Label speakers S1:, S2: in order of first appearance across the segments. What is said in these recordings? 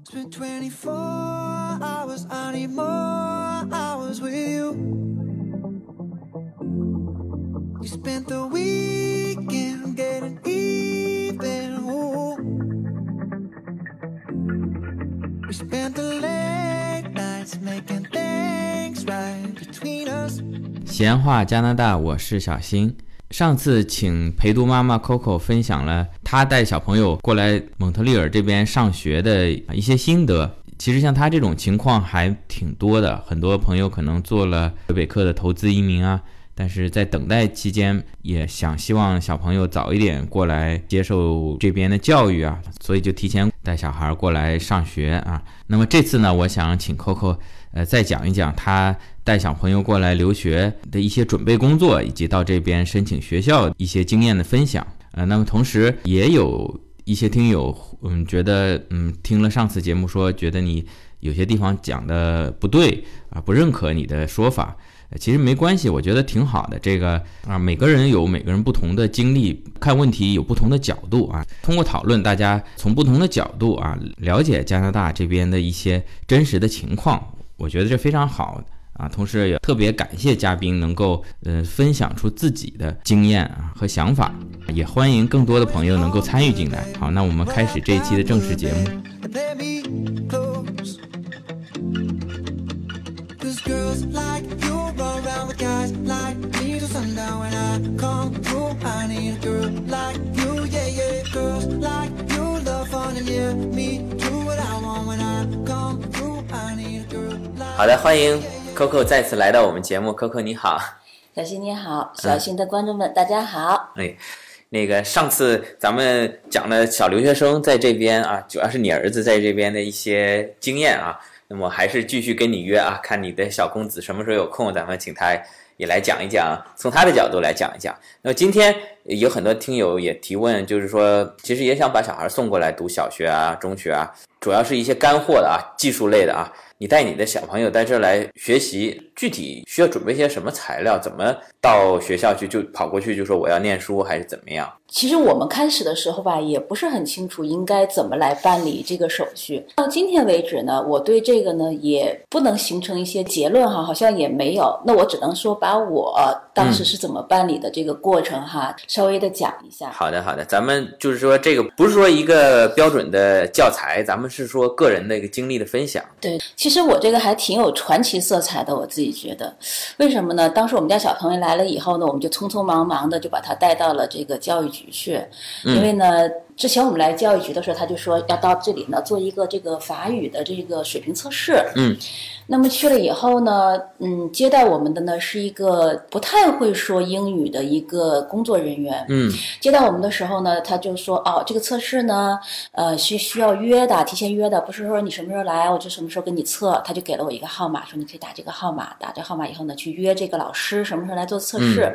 S1: Spent 24 hours, I need more hours with you. We spent the weekend getting even. Ooh. We spent the late nights making things right between us.
S2: 闲话加拿大，我是小新。 上次请陪读妈妈 Coco 分享了她带小朋友过来蒙特利尔这边上学的一些心得。其实像她这种情况还挺多的，很多朋友可能做了魁北克的投资移民啊，但是在等待期间也想希望小朋友早一点过来接受这边的教育啊，所以就提前带小孩过来上学啊。那么这次呢，我想请 Coco 呃再讲一讲她带小朋友过来留学的一些准备工作，以及到这边申请学校一些经验的分享。呃，那么同时也有一些听友，嗯，觉得嗯听了上次节目说，觉得你有些地方讲的不对啊，不认可你的说法。其实没关系，我觉得挺好的。这个啊，每个人有每个人不同的经历，看问题有不同的角度啊。通过讨论，大家从不同的角度啊，了解加拿大这边的一些真实的情况，我觉得这非常好。啊，同时也特别感谢嘉宾能够呃分享出自己的经验啊和想法，也欢迎更多的朋友能够参与进来。好，那我们开始这一期的正式节目。好的，欢迎 Coco 再次来到我们节目。Coco 你好，
S3: 小新你好，小新的观众们、大家好。
S2: 哎，那个上次咱们讲了小留学生在这边啊，主要是你儿子在这边的一些经验啊。那么还是继续跟你约啊，看你的小公子什么时候有空，咱们请他也来讲一讲，从他的角度来讲一讲。那么今天有很多听友也提问，就是说其实也想把小孩送过来读小学啊、中学啊，主要是一些干货的啊、技术类的啊。你带你的小朋友在这儿来学习，具体需要准备些什么材料？怎么到学校去就跑过去就说我要念书，还是怎么样？
S3: 其实我们开始的时候吧，也不是很清楚应该怎么来办理这个手续。到今天为止呢，我对这个呢也不能形成一些结论哈，好像也没有。那我只能说把我当时是怎么办理的这个过程哈，稍微的讲一下。
S2: 好的，好的，咱们就是说这个不是说一个标准的教材，咱们是说个人的一个经历的分享。
S3: 对，其实我这个还挺有传奇色彩的，我自己觉得。为什么呢？当时我们家小朋友来了以后呢，我们就匆匆忙忙的就把他带到了这个教育局去，因为呢，之前我们来教育局的时候，他就说要到这里呢做一个这个法语的这个水平测试。
S2: 嗯，
S3: 那么去了以后呢，嗯，接待我们的呢是一个不太会说英语的一个工作人员。
S2: 嗯
S3: 接待我们的时候呢，他就说哦，这个测试呢，呃，是需要约的，提前约的，不是说你什么时候来，我就什么时候给你测。他就给了我一个号码，说你可以打这个号码，打这号码以后呢，去约这个老师什么时候来做测试。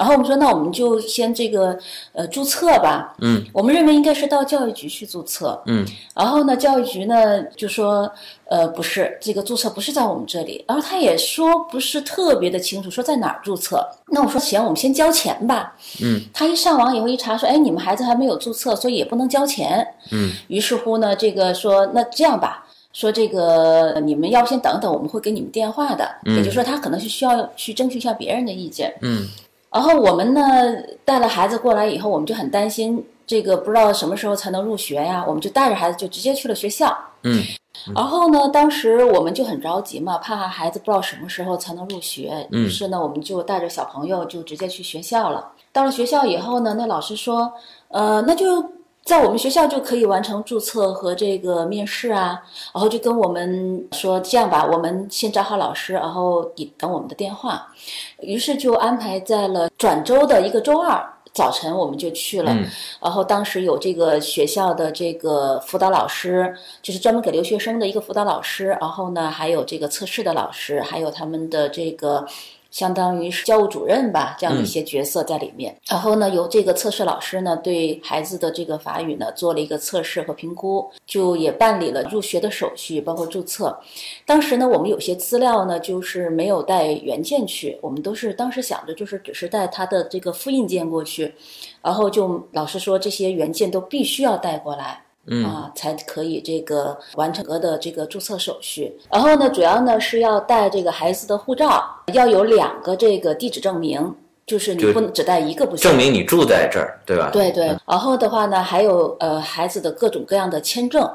S3: 然后我们说，那我们就先这个呃注册吧。
S2: 嗯，
S3: 我们认为应该是到教育局去注册。
S2: 嗯，
S3: 然后呢，教育局呢就说，呃，不是这个注册不是在我们这里，然后他也说不是特别的清楚，说在哪儿注册。那我说行，我们先交钱吧。
S2: 嗯，
S3: 他一上网以后一查说，哎，你们孩子还没有注册，所以也不能交钱。
S2: 嗯，
S3: 于是乎呢，这个说那这样吧。说这个你们要不先等等，我们会给你们电话的。嗯也就是说，他可能是需要去征询一下别人的意见。
S2: 嗯
S3: 然后我们呢带了孩子过来以后，我们就很担心这个不知道什么时候才能入学呀，我们就带着孩子就直接去了学校。
S2: 嗯
S3: 然后呢，当时我们就很着急嘛，怕孩子不知道什么时候才能入学，
S2: 嗯
S3: 于是呢，我们就带着小朋友就直接去学校了。到了学校以后呢，那老师说，呃，那就在我们学校就可以完成注册和这个面试啊，然后就跟我们说，这样吧，我们先找好老师，然后你等我们的电话。于是就安排在了转周的一个周二。早晨我们就去了，
S2: 嗯
S3: 然后当时有这个学校的这个辅导老师，就是专门给留学生的一个辅导老师，然后呢还有这个测试的老师，还有他们的这个相当于是教务主任吧，这样的一些角色在里面。然后呢，由这个测试老师呢对孩子的这个法语呢做了一个测试和评估，就也办理了入学的手续，包括注册。当时呢，我们有些资料呢就是没有带原件去，我们都是当时想着就是只是带他的这个复印件过去，然后就老师说这些原件都必须要带过来。
S2: 嗯
S3: 啊，才可以这个完成的这个注册手续。然后呢，主要呢是要带这个孩子的护照，要有两个这个地址证明，就是你不能只带一个不行。
S2: 证明你住在这儿，对吧？
S3: 对对，然后的话呢，还有呃孩子的各种各样的签证，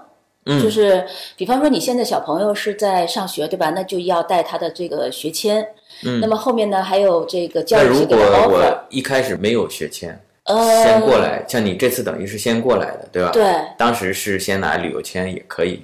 S2: 嗯
S3: 就是比方说你现在小朋友是在上学，对吧？那就要带他的这个学签。
S2: 嗯
S3: 那么后面呢，还有这个教育局给的 offer，
S2: 我一开始没有学签，
S3: 呃，
S2: 先过来，像你这次等于是先过来的，对吧？。
S3: 对，
S2: 当时是先拿旅游签也可以，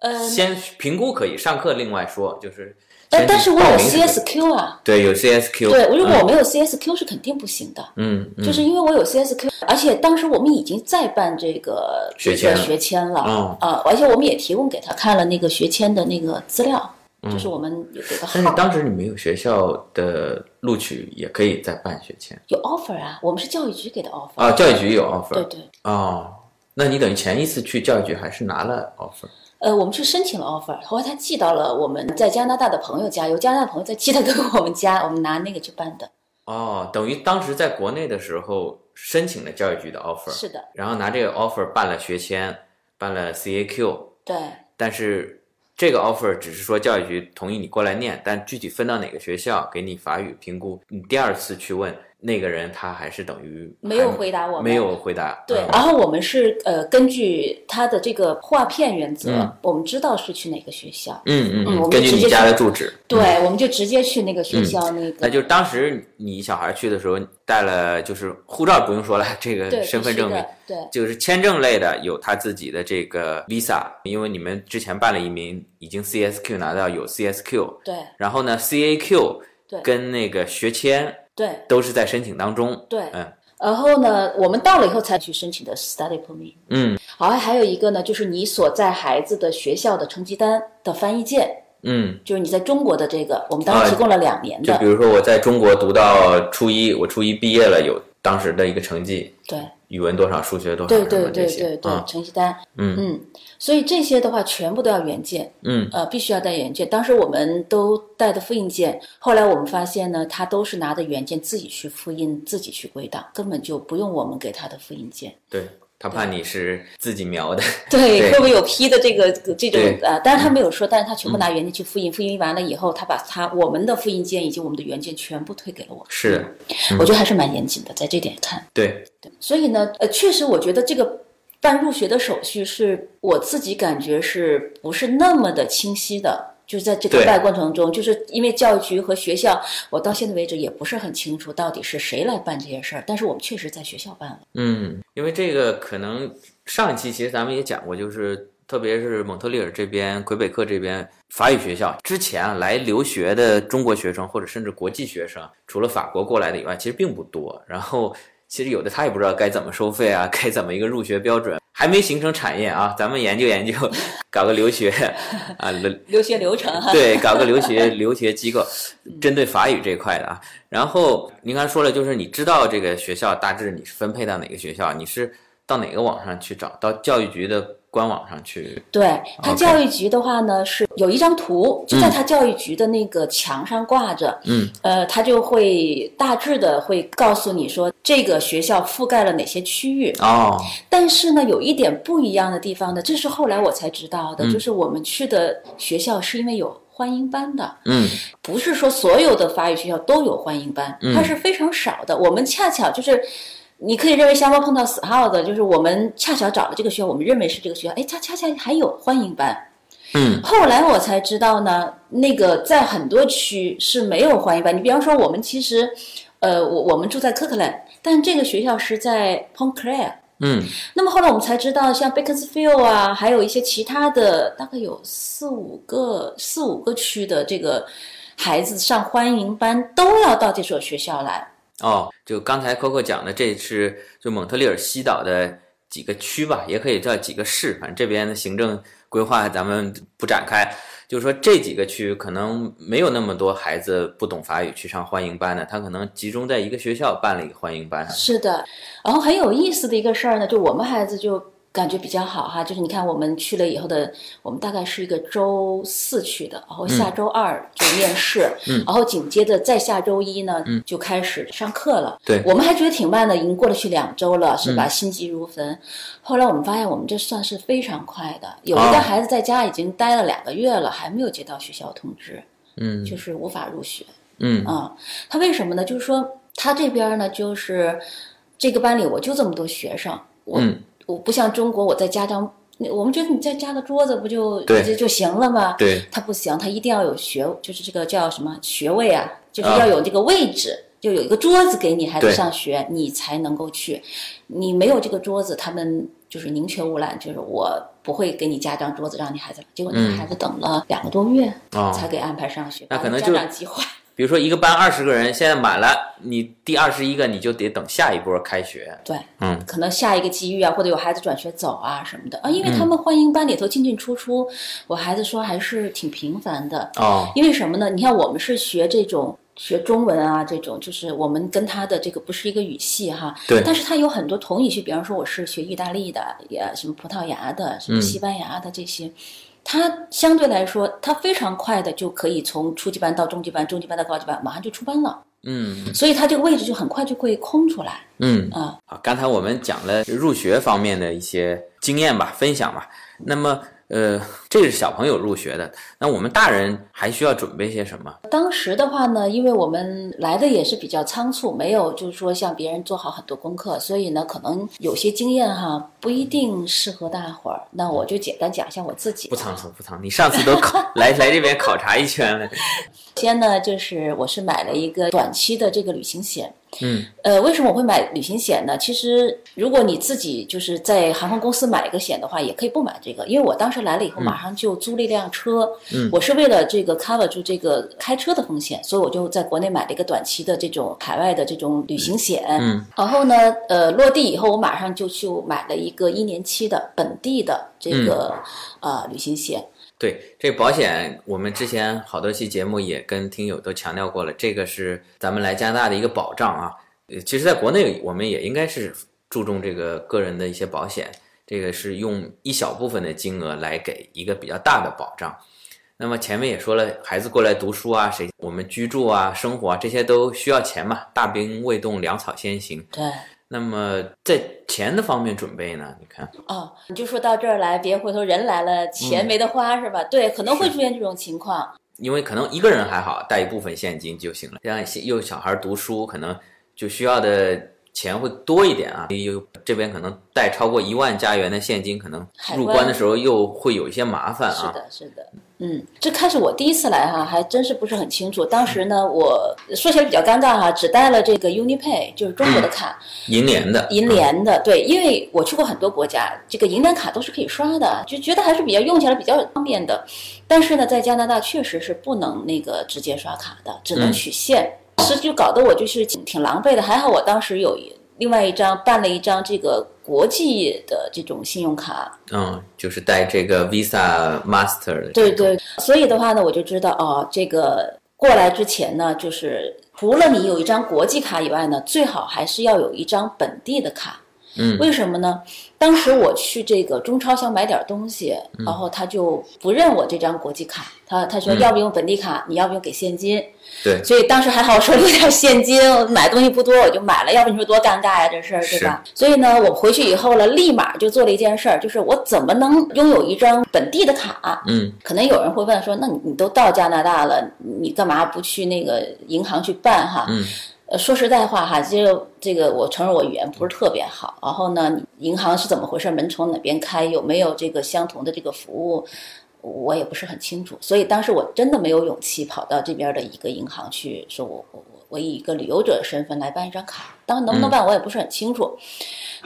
S3: 呃，
S2: 先评估可以，上课另外说，就是
S3: 呃，但是我有 CSQ 啊，
S2: 对，有 CSQ，
S3: 对，如果
S2: 嗯。
S3: 我没有 CSQ 是肯定不行的。
S2: 嗯，嗯。
S3: 就是因为我有 CSQ，而且当时我们已经在办这个
S2: 学签了。
S3: 学签了。
S2: 哦。
S3: 啊，而且我们也提供给他看了那个学签的那个资料，就是我们有这个
S2: 嗯但是，当时你没有学校的录取，也可以再办学签？
S3: 有 offer 啊，我们是教育局给的 offer，
S2: 啊。教育局有 offer，
S3: 对对，
S2: 哦，那你等于前一次去教育局还是拿了 offer，
S3: 呃，我们去申请了 offer，后来他寄到了我们在加拿大的朋友家，由加拿大的朋友再寄到给我们家，我们拿那个去办的。
S2: 哦，等于当时在国内的时候申请了教育局的 offer，
S3: 是的，
S2: 然后拿这个 offer 办了学签，办了 CAQ，
S3: 对，
S2: 但是这个 offer 只是说教育局同意你过来念，但具体分到哪个学校，给你法语评估，你第二次去问那个人，他还是等于
S3: 没有回答我们
S2: 没有回答。
S3: 对，
S2: 嗯
S3: 然后我们是呃根据他的这个划片原则，
S2: 嗯
S3: 我们知道是去哪个学校，
S2: 嗯嗯
S3: 嗯我们
S2: 根据你家的住址。
S3: 对，我们就直接去那个学
S2: 嗯
S3: 校那个。
S2: 那就是当时你小孩去的时候带了，就是护照不用说了，这个身份证明，
S3: 必须的
S2: 就是签证类的有他自己的这个 visa，因为你们之前办了移民，已经 CSQ 拿到有 CSQ，
S3: 对
S2: 然后呢 CAQ
S3: 对
S2: 跟那个学签
S3: 对。
S2: 都是在申请当中。
S3: 对。
S2: 嗯。
S3: 然后呢，我们到了以后才去申请的 study permit。
S2: 嗯。
S3: 好，还有一个呢，就是你所在孩子的学校的成绩单的翻译件，
S2: 嗯，
S3: 就是你在中国的这个，我们当
S2: 啊
S3: 时提供了两年的。
S2: 就比如说我在中国读到初一，我初一毕业了，有当时的一个成绩，
S3: 对
S2: 语文多少，数学多少，
S3: 对对对对对，
S2: 嗯
S3: 成绩单。
S2: 嗯
S3: 嗯，所以这些的话全部都要原件。
S2: 嗯
S3: 呃，必须要带原件。当时我们都带的复印件，后来我们发现呢，他都是拿着原件自己去复印，自己去归档，根本就不用我们给他的复印件。
S2: 对他怕你是自己描的，
S3: 对，会不会有批的这个这种
S2: 对
S3: 呃？当然他没有说，但是他全部拿原件去复印，复印完了以后，他把他我们的复印件以及我们的原件全部退给了我。
S2: 是的，
S3: 我觉得还是蛮严谨的，在这点看。
S2: 对对，
S3: 所以呢，呃，确实我觉得这个办入学的手续是我自己感觉是不是那么的清晰的。就是在这个
S2: 对
S3: 办过程中，就是因为教育局和学校，我到现在为止也不是很清楚到底是谁来办这些事儿，但是我们确实在学校办了。
S2: 嗯，因为这个可能上一期其实咱们也讲过，就是特别是蒙特利尔这边、魁北克这边法语学校，之前啊来留学的中国学生或者甚至国际学生，除了法国过来的以外，其实并不多。然后其实有的他也不知道该怎么收费啊，该怎么一个入学标准，还没形成产业啊，咱们研究研究，搞个留学 啊，
S3: 留学流程哈，
S2: 对，搞个留学留学机构，针对法语这块的啊。然后您刚才说了，就是你知道这个学校大致你是分配到哪个学校，你是到哪个网上去找？到教育局的官网上去？
S3: 对他教育局的话呢，是有一张图，就在他教育局的那个墙上挂着，
S2: 嗯，
S3: 呃，他就会大致的会告诉你说这个学校覆盖了哪些区域。
S2: 哦，
S3: 但是呢，有一点不一样的地方呢，这是后来我才知道的，就是我们去的学校是因为有欢迎班的，
S2: 嗯
S3: 不是说所有的法语学校都有欢迎班，
S2: 嗯
S3: 它是非常少的。我们恰巧就是。你可以认为瞎猫碰到死耗子，就是我们恰巧找了这个学校，我们认为是这个学校，哎，它恰恰还有欢迎班。
S2: 嗯
S3: 后来我才知道呢，那个在很多区是没有欢迎班。你比方说，我们其实，呃，我我们住在科克兰，但这个学校是在 Pontclair。
S2: 嗯
S3: 那么后来我们才知道，像 Beaconsfield 啊，还有一些其他的，大概有四五个四五个区的这个孩子上欢迎班，都要到这所学校来。
S2: 哦，就刚才 Coco 讲的，这是就蒙特利尔西岛的几个区吧，也可以叫几个市，反正这边的行政规划咱们不展开。就是说这几个区可能没有那么多孩子不懂法语去上欢迎班的，他可能集中在一个学校办了一个欢迎班。
S3: 是的，然后很有意思的一个事儿呢，就我们孩子就感觉比较好哈，就是你看我们去了以后的，我们大概是一个周四去的，然后下周二就面试，
S2: 嗯
S3: 然后紧接着再下周一呢，就开始上课了。
S2: 对
S3: 我们还觉得挺慢的，已经过了去两周了，是
S2: 嗯
S3: 吧？心急如焚。后来我们发现，我们这算是非常快的。有一
S2: 哦
S3: 个孩子在家已经待了两个月了，还没有接到学校通知，
S2: 嗯
S3: 就是无法入学。
S2: 嗯
S3: 啊，他为什么呢？就是说他这边呢，就是这个班里我就这么多学生，我、
S2: 嗯
S3: 我不像中国，我再加张，我们觉得你再加个桌子不就
S2: 对
S3: 就就行了吗？
S2: 对，
S3: 他不行，他一定要有学，就是这个叫什么学位啊，就是
S2: 啊
S3: 要有这个位置。就有一个桌子给你孩子上学，你才能够去。你没有这个桌子，他们就是宁缺毋滥，就是我不会给你加张桌子让你孩子。结果那个孩子等了两个多月才给安排上学，把家
S2: 那可能就
S3: 长急坏。
S2: 比如说一个班二十个人，现在满了，你第二十一个你就得等下一波开学。
S3: 对，
S2: 嗯，
S3: 可能下一个机遇啊，或者有孩子转学走啊什么的啊，因为
S2: 嗯
S3: 他们欢迎班里头进进出出，我孩子说还是挺频繁的。
S2: 哦，
S3: 因为什么呢？你看我们是学这种学中文啊，这种就是我们跟他的这个不是一个语系哈，
S2: 对
S3: 但是他有很多同语系，比方说我是学意大利的，也什么葡萄牙的，什么
S2: 嗯
S3: 西班牙的这些。他相对来说，他非常快的就可以从初级班到中级班，中级班到高级班，马上就出班了，
S2: 嗯
S3: 所以他这个位置就很快就会空出来
S2: 嗯，
S3: 啊。
S2: 好，刚才我们讲了入学方面的一些经验吧，分享吧。那么，呃，这是小朋友入学的，那我们大人还需要准备些什么？
S3: 当时的话呢，因为我们来的也是比较仓促，没有就是说像别人做好很多功课，所以呢，可能有些经验哈不一定适合大伙儿。那我就简单讲一下我自己
S2: 不。仓促，不仓促。你上次都考 来来这边考察一圈了。
S3: 先呢，就是我是买了一个短期的这个旅行险。
S2: 嗯
S3: 呃，为什么我会买旅行险呢？其实，如果你自己就是在航空公司买一个险的话，也可以不买这个，因为我当时来了以后，马上就租了一辆车。
S2: 嗯
S3: 我是为了这个 cover 住这个开车的风险，所以我就在国内买了一个短期的这种海外的这种旅行险。
S2: 嗯
S3: 然后呢，呃，落地以后，我马上就去买了一个一年期的本地的这个、呃旅行险。
S2: 对，这保险我们之前好多期节目也跟听友都强调过了，这个是咱们来加拿大的一个保障啊。呃，其实，在国内我们也应该是注重这个个人的一些保险，这个是用一小部分的金额来给一个比较大的保障。那么前面也说了，孩子过来读书啊，谁我们居住啊、生活啊这些都需要钱嘛，大兵未动，粮草先行。
S3: 对。
S2: 那么在钱的方面准备呢？你看，
S3: 哦，你就说到这儿来，别回头人来了，钱没得花、是吧？对，可能会出现这种情况。
S2: 因为可能一个人还好，带一部分现金就行了。这样幼小孩读书，可能就需要的钱会多一点啊。又这边可能带超过一万加元的现金，可能入关的时候又会有一些麻烦啊。
S3: 是的，是的，嗯，这开始我第一次来哈，还真是不是很清楚。当时呢，我说起来比较尴尬哈，只带了这个 UniPay，就是中国的卡，
S2: 银联的，
S3: 银联的。对，因为我去过很多国家，这个银联卡都是可以刷的，就觉得还是比较用起来比较方便的。但是呢，在加拿大确实是不能那个直接刷卡的，只能
S2: 嗯
S3: 取现。是就搞得我就是挺挺狼狈的。还好我当时有另外一张办了一张这个国际的这种信用卡，
S2: 嗯，就是带这个 Visa Master 的。
S3: 对，对，所以的话呢，我就知道哦，这个过来之前呢，就是除了你有一张国际卡以外呢，最好还是要有一张本地的卡。
S2: 嗯
S3: 为什么呢？当时我去这个中超想买点东西，
S2: 嗯
S3: 然后他就不认我这张国际卡，他他说
S2: 嗯
S3: 要不用本地卡，你要不用给现金。
S2: 对，
S3: 所以当时还好，我手里有点现金，买东西不多，我就买了。要不你说多尴尬呀，这事儿对吧？所以呢，我回去以后了，立马就做了一件事儿，就是我怎么能拥有一张本地的卡？
S2: 嗯
S3: 可能有人会问说，那你你都到加拿大了，你干嘛不去那个银行去办哈？
S2: 嗯
S3: 说实在话哈，就这个我承认我语言不是特别好，然后呢，银行是怎么回事，门从哪边开，有没有这个相同的这个服务，我也不是很清楚，所以当时我真的没有勇气跑到这边的一个银行去说我我我我以一个旅游者的身份来办一张卡，能不能办我也不是很清楚。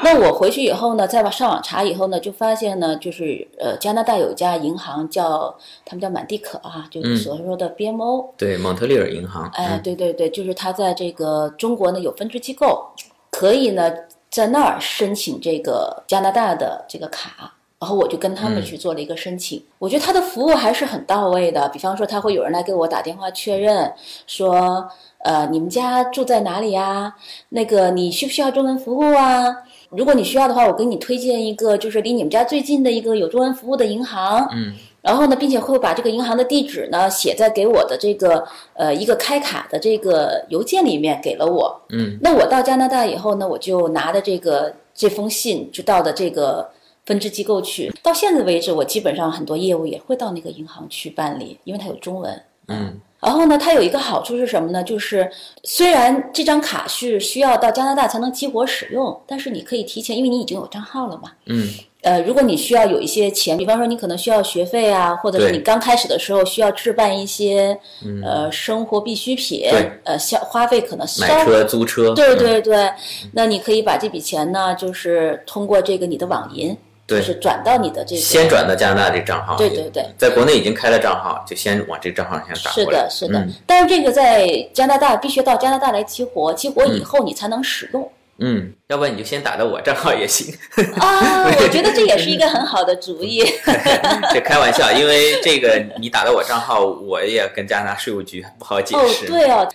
S3: 那我回去以后呢，再往上网查以后呢，就发现呢，就是呃，加拿大有一家银行叫他们叫满地可啊、就是所说的 BMO，、
S2: 对，蒙特利尔银行。
S3: 哎，
S2: 嗯
S3: 对对对，就是他在这个中国呢有分支机构，可以呢在那儿申请这个加拿大的这个卡。然后我就跟他们去做了一个申请。我觉得他的服务还是很到位的，比方说他会有人来给我打电话确认，说呃你们家住在哪里呀？那个你需不需要中文服务啊？如果你需要的话，我给你推荐一个就是离你们家最近的一个有中文服务的银行。
S2: 嗯。
S3: 然后呢，并且会把这个银行的地址呢写在给我的这个呃一个开卡的这个邮件里面给了我。
S2: 嗯。
S3: 那我到加拿大以后呢，我就拿着这个这封信就到的这个分支机构去。到现在为止，我基本上很多业务也会到那个银行去办理，因为它有中文。
S2: 嗯。
S3: 然后呢，它有一个好处是什么呢？就是虽然这张卡是需要到加拿大才能激活使用，但是你可以提前，因为你已经有账号了嘛。
S2: 嗯。
S3: 呃，如果你需要有一些钱，比方说你可能需要学费啊，或者是你刚开始的时候需要置办一些呃生活必需品，呃，消花费可能稍
S2: 买车租车，
S3: 对对对，那你可以把这笔钱呢，就是通过这个你的网银，就是转到你的这个
S2: 先转到加拿大这个账号，
S3: 对对对，
S2: 在国内已经开了账号，就先往这个账号上先打
S3: 过来，是的，是的，但是这个在加拿大必须到加拿大来激活，激活以后你才能使用。
S2: 嗯，要不然你就先打到我账号也行
S3: 啊。我觉得这也是一个很好的主意。
S2: 这开玩笑，因为这个你打到我账号，我也跟加拿大税务局不好解释。
S3: 哦，对哦。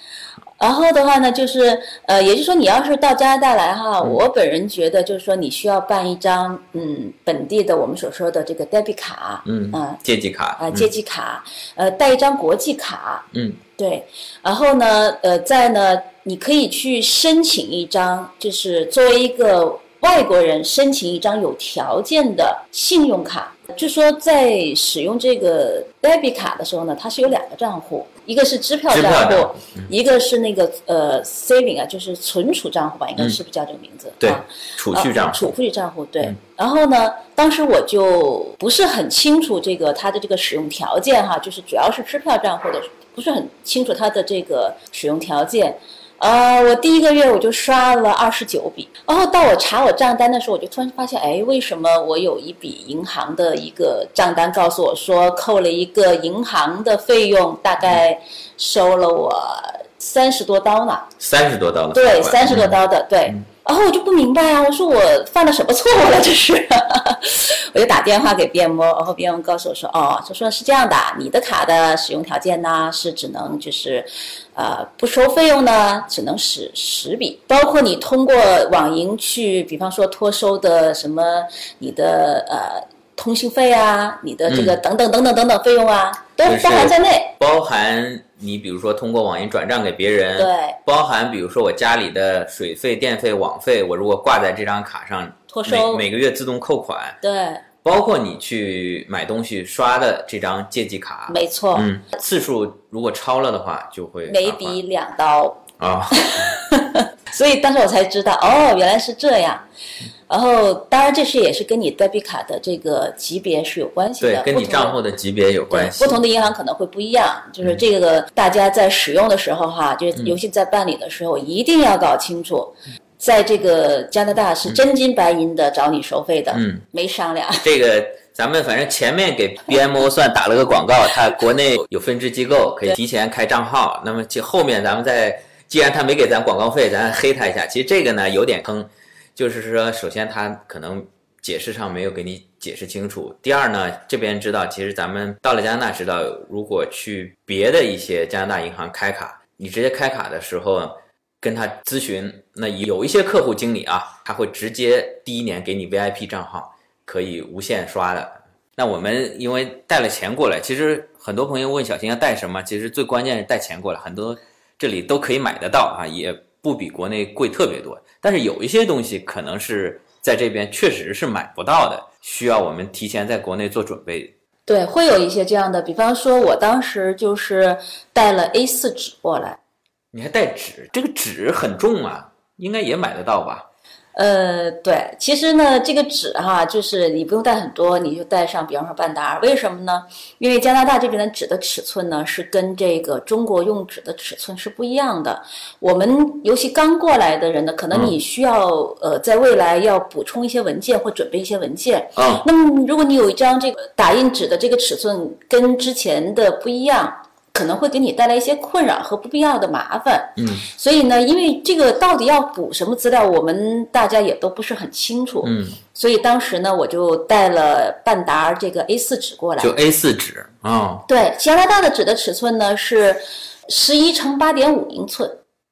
S3: 然后的话呢，就是呃，也就是说，你要是到加拿大来哈，我本人觉得就是说，你需要办一张嗯本地的我们所说的这个 debit 卡，
S2: 嗯
S3: 啊，
S2: 借记卡
S3: 啊，借记卡，呃，带一张国际卡，
S2: 嗯，
S3: 对。然后呢，呃，再呢，你可以去申请一张，就是作为一个外国人申请一张有条件的信用卡。就说在使用这个 debit 卡的时候呢，它是有两个账户，一个是支票账户，一个是那个呃 saving 啊，就是存储账户吧，应该是不是叫这个名字？
S2: 对，储蓄账户。
S3: 储蓄账户对。然后呢，当时我就不是很清楚这个它的这个使用条件哈，就是主要是支票账户的，不是很清楚它的这个使用条件。呃，我第一个月我就刷了二十九笔，然后到我查我账单的时候，我就突然发现，哎，为什么我有一笔银行的一个账单告诉我说扣了一个银行的费用，大概收了我三十多刀呢？
S2: 三十多刀了？
S3: 对，三十多刀的，对。然后我就不明白啊，我说我犯了什么错误了？这是，我就打电话给 BMO，然后 BMO 告诉我说，哦，他说是这样的，你的卡的使用条件呢是只能就是，呃，不收费用呢，只能使十笔，包括你通过网银去，比方说托收的什么你的呃通信费啊，你的这个等等等等等等费用啊，都包含在内，
S2: 包含。你比如说通过网银转账给别人，
S3: 对，
S2: 包含比如说我家里的水费、电费、网费，我如果挂在这张卡上，每每个月自动扣款，
S3: 对，
S2: 包括你去买东西刷的这张借记卡，
S3: 没错，
S2: 嗯，次数如果超了的话，就会
S3: 每笔两刀
S2: 啊，
S3: 所以当时我才知道，哦，原来是这样。然后，当然，这是也是跟你 debit 卡的这个级别是有关系的，
S2: 对，跟你账户的级别有关系。
S3: 不同的银行可能会不一样，就是这个大家在使用的时候哈，就是尤其在办理的时候，一定要搞清楚，在这个加拿大是真金白银的找你收费的，
S2: 嗯，
S3: 没商量。
S2: 这个咱们反正前面给 BMO 算打了个广告，他国内有分支机构可以提前开账号，那么其后面咱们再，既然他没给咱广告费，咱黑他一下。其实这个呢有点坑。就是说，首先他可能解释上没有给你解释清楚。第二呢，这边知道，其实咱们到了加拿大知道，如果去别的一些加拿大银行开卡，你直接开卡的时候跟他咨询，那有一些客户经理啊，他会直接第一年给你 VIP 账号，可以无限刷的。那我们因为带了钱过来，其实很多朋友问小新要带什么，其实最关键是带钱过来，很多这里都可以买得到啊，也不比国内贵特别多。但是有一些东西可能是在这边确实是买不到的，需要我们提前在国内做准备。
S3: 对，会有一些这样的，比方说，我当时就是带了 A4 纸过来。
S2: 你还带纸？这个纸很重啊，应该也买得到吧？
S3: 呃，对，其实呢，这个纸哈，就是你不用带很多，你就带上，比方说半打。为什么呢？因为加拿大这边的纸的尺寸呢，是跟这个中国用纸的尺寸是不一样的。我们尤其刚过来的人呢，可能你需要呃，在未来要补充一些文件或准备一些文件。
S2: 嗯。
S3: 那么，如果你有一张这个打印纸的这个尺寸跟之前的不一样。可能会给你带来一些困扰和不必要的麻烦。
S2: 嗯，
S3: 所以呢，因为这个到底要补什么资料，我们大家也都不是很清楚。
S2: 嗯，
S3: 所以当时呢，我就带了半沓这个 A4 纸过来。
S2: 就 A 4纸哦，
S3: 对，加拿大的纸的尺寸呢是十一乘八点五英寸。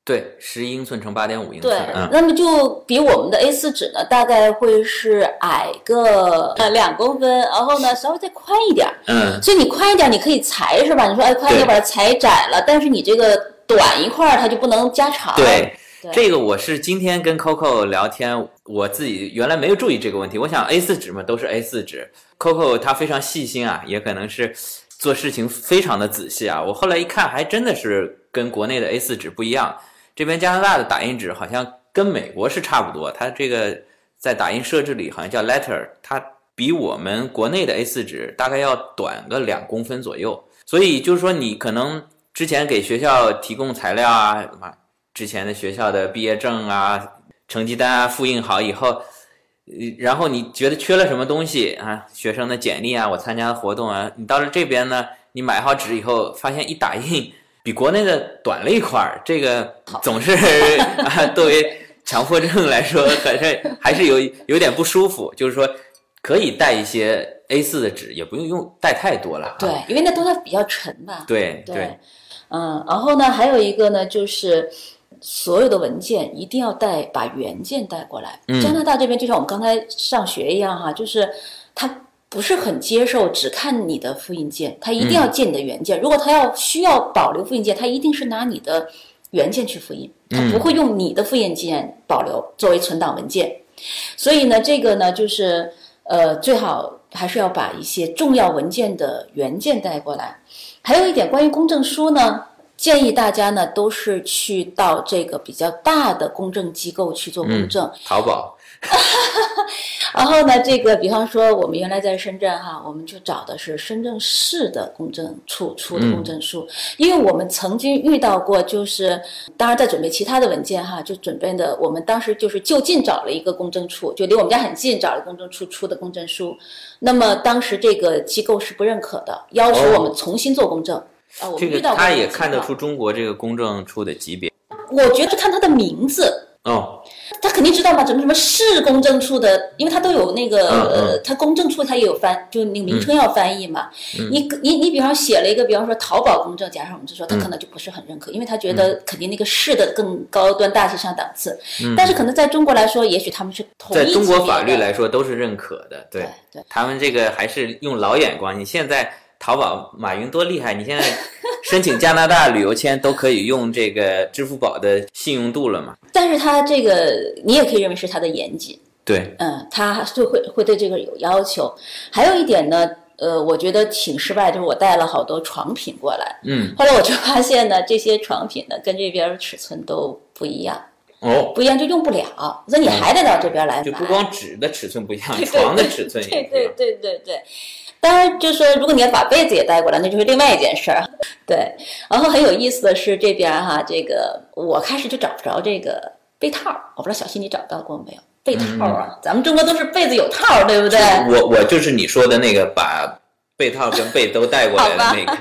S2: 对，十英寸乘八点五英
S3: 对
S2: 寸，，嗯，
S3: 那么就比我们的 A 四纸呢，大概会是矮个呃两公分，然后呢稍微再宽一点儿。
S2: 嗯，
S3: 所以你宽一点，你可以裁是吧？你说哎宽一点
S2: 对
S3: 把它裁窄了，但是你这个短一块儿它就不能加长。
S2: 对。
S3: 对
S2: 这个我是今天跟 Coco 聊天，我自己原来没有注意这个问题。我想 A 4纸嘛都是 A 4纸，Coco 他非常细心啊，也可能是做事情非常的仔细啊。我后来一看，还真的是跟国内的 A 4纸不一样。这边加拿大的打印纸好像跟美国是差不多，它这个在打印设置里好像叫 letter，它比我们国内的 A 4纸大概要短个两公分左右。所以就是说，你可能之前给学校提供材料啊，什么之前的学校的毕业证啊、成绩单啊复印好以后，然后你觉得缺了什么东西啊，学生的简历啊，我参加的活动啊，你到了这边呢，你买好纸以后，发现一打印比国内的短了一块儿，这个总是 啊，作为强迫症来说，还是还是有有点不舒服。就是说，可以带一些 A 4的纸，也不用用带太多了啊。
S3: 对，因为那东西比较沉吧。
S2: 对
S3: 对，嗯，然后呢，还有一个呢，就是所有的文件一定要带，把原件带过来。
S2: 嗯
S3: 加拿大这边就像我们刚才上学一样哈，就是他不是很接受只看你的复印件，他一定要借你的原件。如果他要需要保留复印件，他一定是拿你的原件去复印，他不会用你的复印件保留作为存档文件。所以呢，这个呢，就是呃，最好还是要把一些重要文件的原件带过来。还有一点关于公证书呢，建议大家呢都是去到这个比较大的公证机构去做公证。
S2: 淘宝，
S3: 然后呢，这个比方说我们原来在深圳哈，我们就找的是深圳市的公证处出的公证书，因为我们曾经遇到过，就是当然在准备其他的文件哈，就准备的我们当时就是就近找了一个公证处，就离我们家很近，找了公证处出的公证书。那么当时这个机构是不认可的，要求我们重新做公证。啊，我们
S2: 这个
S3: 遇到过
S2: 他也看得出，中国这个公证处的级别
S3: 我觉得看他的名字，
S2: 哦。
S3: 他肯定知道嘛，什么什么市公证处的，因为他都有那个，
S2: 嗯嗯。
S3: 呃，他公证处他也有翻，就那个名称要翻译嘛。
S2: 嗯。
S3: 你你你，比方写了一个，比方说淘宝公证，假设我们就说他
S2: 嗯
S3: 可能就不是很认可，因为他觉得肯定那个市的更高端大气上档次。
S2: 嗯。
S3: 但是可能在中国来说，也许他们是
S2: 在中国法律来说都是认可的，对。
S3: 对对。
S2: 他们这个还是用老眼光。你现在淘宝马云多厉害，你现在申请加拿大旅游签都可以用这个支付宝的信用度了嘛？
S3: 但是他这个你也可以认为是他的严谨。
S2: 对，
S3: 嗯，他就会会对这个有要求。还有一点呢，呃，我觉得挺失败，就是我带了好多床品过来，
S2: 嗯，
S3: 后来我就发现呢，这些床品呢跟这边尺寸都不一样，
S2: 哦，
S3: 不一样就用不了，那你还得到这边来买。
S2: 就不光纸的尺寸不一样，
S3: 对对
S2: 床的尺寸也
S3: 对
S2: 不一样。
S3: 对对对对。当然，就是说，如果你要把被子也带过来，那就是另外一件事儿。对，然后很有意思的是，这边儿哈，这个我开始就找不着这个被套，我不知道小新你找到过没有？被套儿啊，咱们中国都是被子有套，对不对？
S2: 我我就是你说的那个把被套跟被都带过来的那个。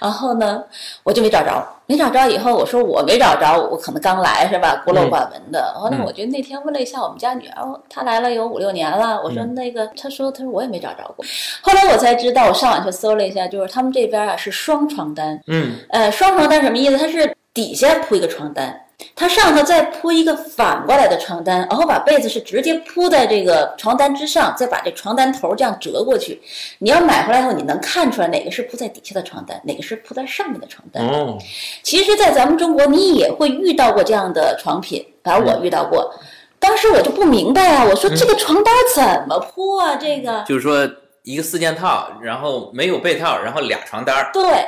S3: 然后呢，我就没找着，没找着以后，我说我没找着，我可能刚来是吧，孤陋寡闻的。后来
S2: 嗯
S3: 我就那天问了一下我们家女儿，哦她来了有五六年了，我说
S2: 嗯
S3: 那个，她说她说我也没找着过。后来我才知道，我上网去搜了一下，就是他们这边啊是双床单，
S2: 嗯，
S3: 呃，双床单什么意思？它是底下铺一个床单，它上头再铺一个反过来的床单，然后把被子是直接铺在这个床单之上，再把这床单头这样折过去。你要买回来以后，你能看出来哪个是铺在底下的床单，哪个是铺在上面的床单。
S2: 哦，
S3: 其实，在咱们中国，你也会遇到过这样的床品，反正我遇到过。当时我就不明白啊，我说这个床单怎么铺啊？这个
S2: 就是说一个四件套，然后没有被套，然后俩床单儿。
S3: 对，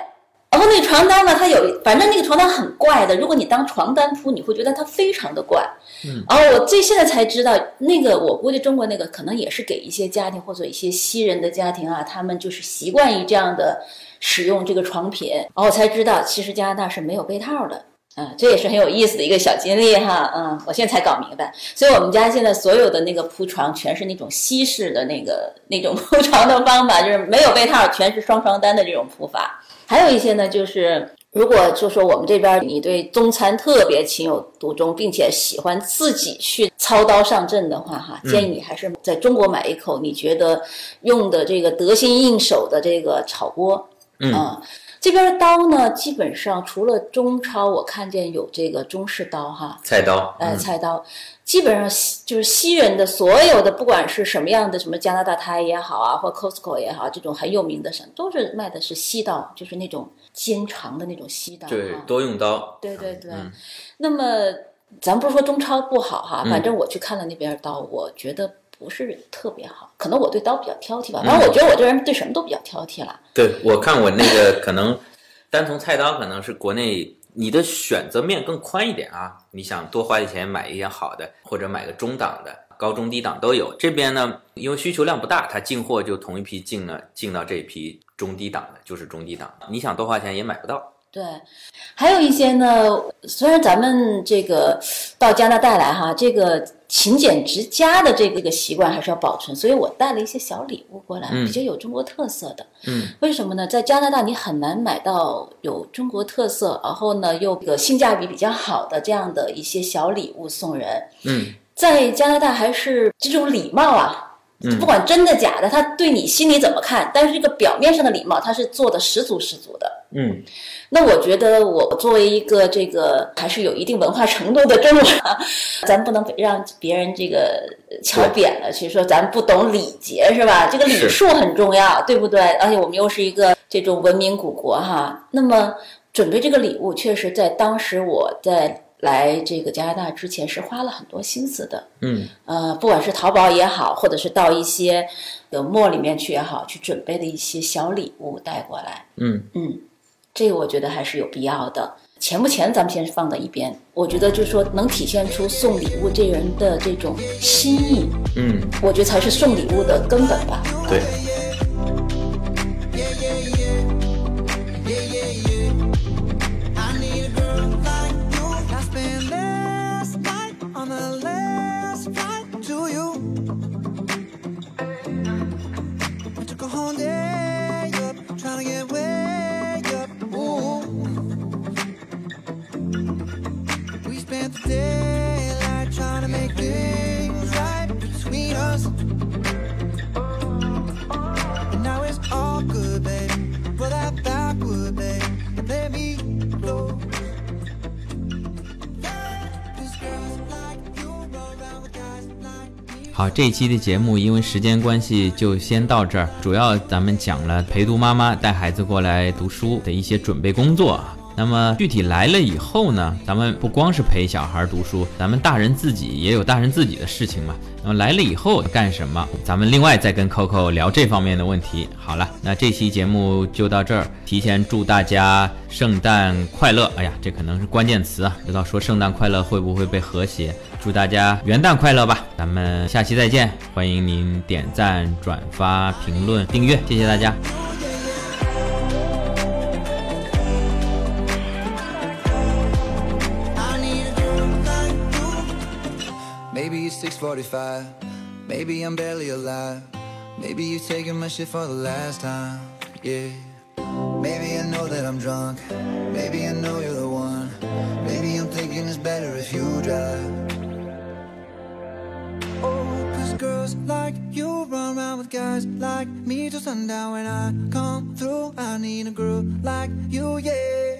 S3: 然后那个床单呢，它有，反正那个床单很怪的。如果你当床单铺，你会觉得它非常的怪。
S2: 嗯，
S3: 然后我这现在才知道，那个我估计中国那个可能也是给一些家庭或者一些西人的家庭啊，他们就是习惯于这样的使用这个床品。然后我才知道，其实加拿大是没有被套的。啊，这也是很有意思的一个小经历哈。嗯，我现在才搞明白，所以我们家现在所有的那个铺床全是那种西式的那个那种铺床的方法，就是没有被套，全是双床单的这种铺法。还有一些呢，就是如果就说我们这边你对中餐特别情有独钟，并且喜欢自己去操刀上阵的话，哈，建议你还是在中国买一口你觉得用的这个得心应手的这个炒锅。
S2: 嗯
S3: 这边的刀呢，基本上除了中超，我看见有这个中式刀哈，
S2: 菜刀，
S3: 哎，
S2: 嗯
S3: 菜刀，基本上西就是西人的所有的，不管是什么样的，什么加拿大胎也好啊，或 Costco 也好，这种很有名的什么，都是卖的是西刀，就是那种尖长的那种西刀。
S2: 对，多用刀，
S3: 对对对。
S2: 嗯
S3: 那么咱不是说中超不好哈，
S2: 嗯
S3: 反正我去看了那边的刀，我觉得不是特别好，可能我对刀比较挑剔吧。
S2: 嗯
S3: 反正我觉得我这人对什么都比较挑剔了。
S2: 对我看我那个可能单从菜刀可能是国内你的选择面更宽一点啊，你想多花点钱买一点好的，或者买个中档的。高中低档都有，这边呢，因为需求量不大，它进货就同一批进了，进到这一批中低档的，就是中低档。你想多花钱也买不到。
S3: 对，还有一些呢，虽然咱们这个到加拿大来哈，这个勤俭持家的这个个习惯还是要保存，所以我带了一些小礼物过来，
S2: 嗯
S3: 比较有中国特色的。
S2: 嗯，
S3: 为什么呢？在加拿大你很难买到有中国特色，然后呢又个性价比比较好的这样的一些小礼物送人。
S2: 嗯
S3: 在加拿大还是这种礼貌啊，
S2: 嗯
S3: 不管真的假的，他对你心里怎么看，但是这个表面上的礼貌，他是做的十足十足的。
S2: 嗯
S3: 那我觉得我作为一个这个还是有一定文化程度的中国人，咱不能让别人这个瞧扁了，去说咱不懂礼节是吧？这个礼数很重要，对不对？而且我们又是一个这种文明古国哈，那么准备这个礼物，确实在当时我在来这个加拿大之前是花了很多心思的。
S2: 嗯
S3: 呃，不管是淘宝也好，或者是到一些呃 mall 里面去也好，去准备的一些小礼物带过来。
S2: 嗯
S3: 嗯，这个我觉得还是有必要的。钱不钱，咱们先放到一边。我觉得就是说，能体现出送礼物这人的这种心意，
S2: 嗯，
S3: 我觉得才是送礼物的根本吧。
S2: 对。好，这一期的节目因为时间关系就先到这儿。主要咱们讲了陪读妈妈带孩子过来读书的一些准备工作。那么具体来了以后呢，咱们不光是陪小孩读书，咱们大人自己也有大人自己的事情嘛。那么来了以后干什么？咱们另外再跟 Coco 聊这方面的问题。好了，那这期节目就到这儿，提前祝大家圣诞快乐！哎呀，这可能是关键词啊，不知道说圣诞快乐会不会被和谐？祝大家元旦快乐吧！咱们下期再见，欢迎您点赞、转发、评论、订阅，谢谢大家。
S1: Maybe it's 6:45. Maybe I'm barely alive. Maybe you're taking my shit for the last time. Yeah. Maybe I know that I'm drunk. Maybe I know you're the one. Maybe I'm thinking it's better if you drive. Oh, cause girls like you run around with guys like me till sundown. When I come through, I need a girl like you, yeah.